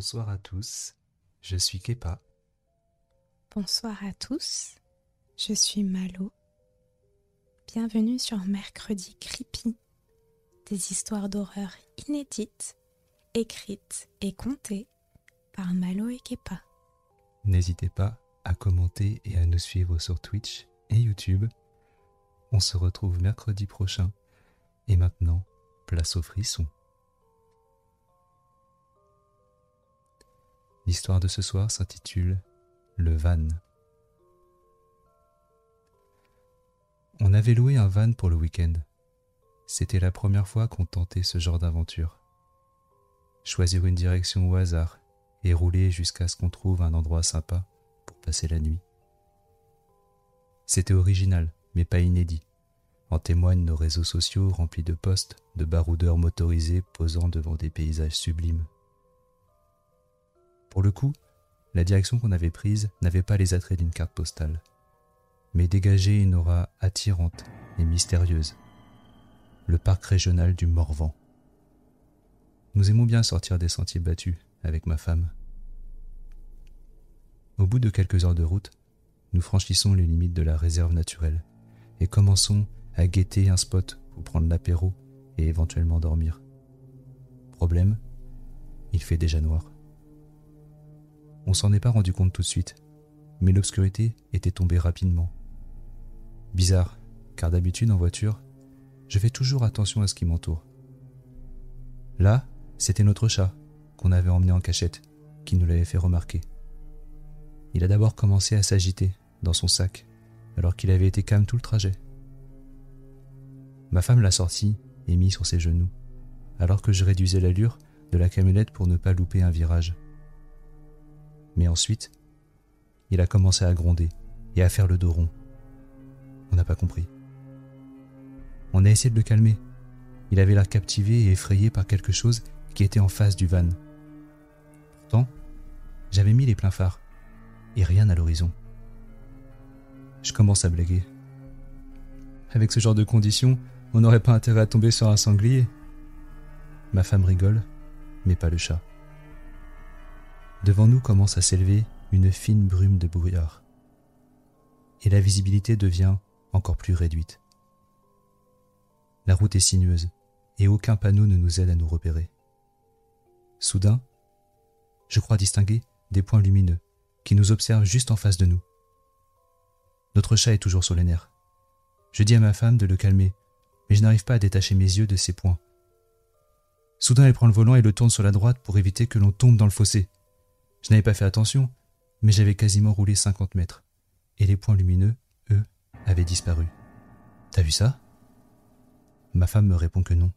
Bonsoir à tous, je suis Kepa. Bonsoir à tous, je suis Malo. Bienvenue sur Mercredi Creepy, des histoires d'horreur inédites, écrites et contées par Malo et Kepa. N'hésitez pas à commenter et à nous suivre sur Twitch et YouTube. On se retrouve mercredi prochain. Et maintenant, place au frisson. L'histoire de ce soir s'intitule Le van. On avait loué un van pour le week-end. C'était la première fois qu'on tentait ce genre d'aventure. Choisir une direction au hasard et rouler jusqu'à ce qu'on trouve un endroit sympa pour passer la nuit. C'était original, mais pas inédit. En témoignent nos réseaux sociaux remplis de postes de baroudeurs motorisés posant devant des paysages sublimes. Pour le coup, la direction qu'on avait prise n'avait pas les attraits d'une carte postale, mais dégageait une aura attirante et mystérieuse. Le parc régional du Morvan. Nous aimons bien sortir des sentiers battus avec ma femme. Au bout de quelques heures de route, nous franchissons les limites de la réserve naturelle et commençons à guetter un spot pour prendre l'apéro et éventuellement dormir. Problème, il fait déjà noir. On s'en est pas rendu compte tout de suite, mais l'obscurité était tombée rapidement. Bizarre, car d'habitude en voiture, je fais toujours attention à ce qui m'entoure. Là, c'était notre chat, qu'on avait emmené en cachette, qui nous l'avait fait remarquer. Il a d'abord commencé à s'agiter dans son sac, alors qu'il avait été calme tout le trajet. Ma femme l'a sorti et mis sur ses genoux, alors que je réduisais l'allure de la camionnette pour ne pas louper un virage. Mais ensuite, il a commencé à gronder et à faire le dos rond. On n'a pas compris. On a essayé de le calmer. Il avait l'air captivé et effrayé par quelque chose qui était en face du van. Pourtant, j'avais mis les pleins phares et rien à l'horizon. Je commence à blaguer. Avec ce genre de conditions, on n'aurait pas intérêt à tomber sur un sanglier. Ma femme rigole, mais pas le chat. Devant nous commence à s'élever une fine brume de brouillard. Et la visibilité devient encore plus réduite. La route est sinueuse et aucun panneau ne nous aide à nous repérer. Soudain, je crois distinguer des points lumineux qui nous observent juste en face de nous. Notre chat est toujours sur les nerfs. Je dis à ma femme de le calmer, mais je n'arrive pas à détacher mes yeux de ces points. Soudain, elle prend le volant et le tourne sur la droite pour éviter que l'on tombe dans le fossé. Je n'avais pas fait attention, mais j'avais quasiment roulé 50 mètres, et les points lumineux, eux, avaient disparu. T'as vu ça? Ma femme me répond que non.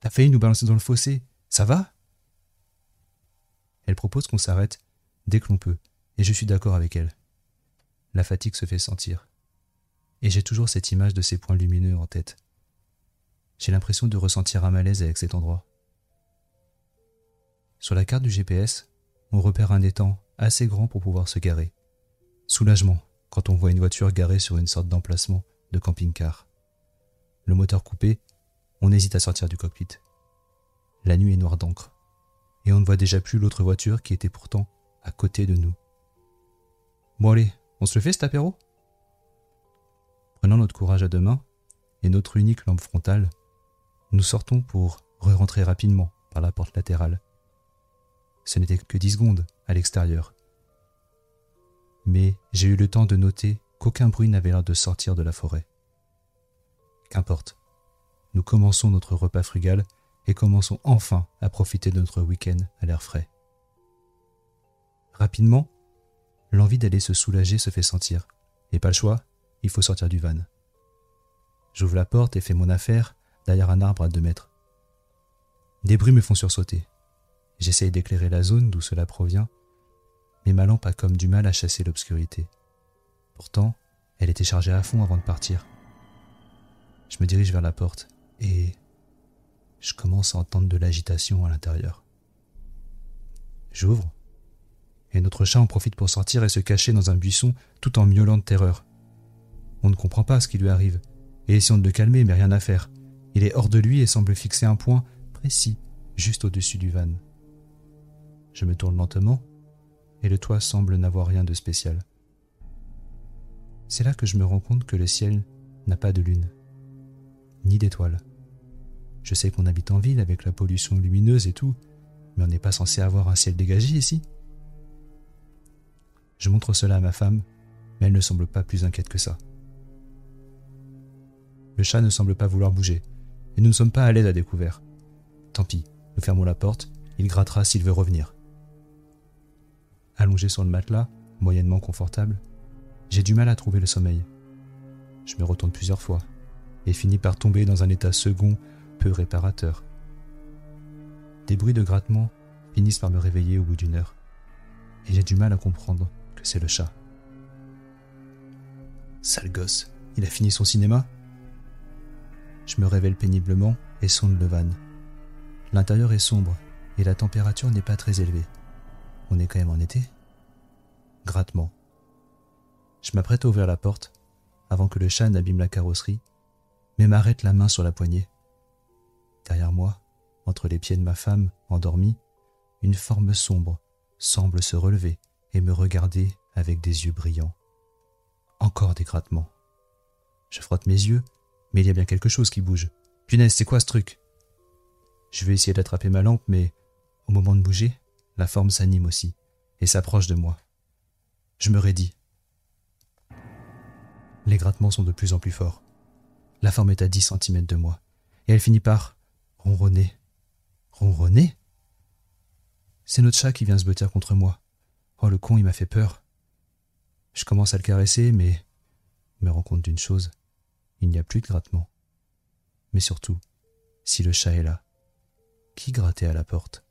T'as failli nous balancer dans le fossé, ça va? Elle propose qu'on s'arrête dès que l'on peut, et je suis d'accord avec elle. La fatigue se fait sentir. Et j'ai toujours cette image de ces points lumineux en tête. J'ai l'impression de ressentir un malaise avec cet endroit. Sur la carte du GPS, on repère un étang assez grand pour pouvoir se garer. Soulagement quand on voit une voiture garée sur une sorte d'emplacement de camping-car. Le moteur coupé, on hésite à sortir du cockpit. La nuit est noire d'encre, et on ne voit déjà plus l'autre voiture qui était pourtant à côté de nous. Bon allez, on se le fait cet apéro? Prenant notre courage à deux mains et notre unique lampe frontale, nous sortons pour re-rentrer rapidement par la porte latérale ce n'était que dix secondes à l'extérieur. Mais j'ai eu le temps de noter qu'aucun bruit n'avait l'air de sortir de la forêt. Qu'importe. Nous commençons notre repas frugal et commençons enfin à profiter de notre week-end à l'air frais. Rapidement, l'envie d'aller se soulager se fait sentir, et pas le choix, il faut sortir du van. J'ouvre la porte et fais mon affaire derrière un arbre à deux mètres. Des bruits me font sursauter. J'essaye d'éclairer la zone d'où cela provient, mais ma lampe a comme du mal à chasser l'obscurité. Pourtant, elle était chargée à fond avant de partir. Je me dirige vers la porte et je commence à entendre de l'agitation à l'intérieur. J'ouvre et notre chat en profite pour sortir et se cacher dans un buisson tout en miaulant de terreur. On ne comprend pas ce qui lui arrive et essayons de le calmer mais rien à faire. Il est hors de lui et semble fixer un point précis juste au-dessus du van. Je me tourne lentement, et le toit semble n'avoir rien de spécial. C'est là que je me rends compte que le ciel n'a pas de lune, ni d'étoiles. Je sais qu'on habite en ville avec la pollution lumineuse et tout, mais on n'est pas censé avoir un ciel dégagé ici. Je montre cela à ma femme, mais elle ne semble pas plus inquiète que ça. Le chat ne semble pas vouloir bouger, et nous ne sommes pas à l'aise à découvert. Tant pis, nous fermons la porte, il grattera s'il veut revenir. Allongé sur le matelas, moyennement confortable, j'ai du mal à trouver le sommeil. Je me retourne plusieurs fois, et finis par tomber dans un état second peu réparateur. Des bruits de grattement finissent par me réveiller au bout d'une heure, et j'ai du mal à comprendre que c'est le chat. Sale gosse, il a fini son cinéma? Je me révèle péniblement et sonde le van. L'intérieur est sombre et la température n'est pas très élevée. On est quand même en été Grattement. Je m'apprête à ouvrir la porte avant que le chat n'abîme la carrosserie, mais m'arrête la main sur la poignée. Derrière moi, entre les pieds de ma femme, endormie, une forme sombre semble se relever et me regarder avec des yeux brillants. Encore des grattements. Je frotte mes yeux, mais il y a bien quelque chose qui bouge. Punaise, c'est quoi ce truc? Je vais essayer d'attraper ma lampe, mais au moment de bouger, la forme s'anime aussi et s'approche de moi. Je me raidis. Les grattements sont de plus en plus forts. La forme est à dix centimètres de moi, et elle finit par ronronner. Ronronner? C'est notre chat qui vient se bottir contre moi. Oh, le con, il m'a fait peur. Je commence à le caresser, mais me rends compte d'une chose. Il n'y a plus de grattement. Mais surtout, si le chat est là, qui grattait à la porte?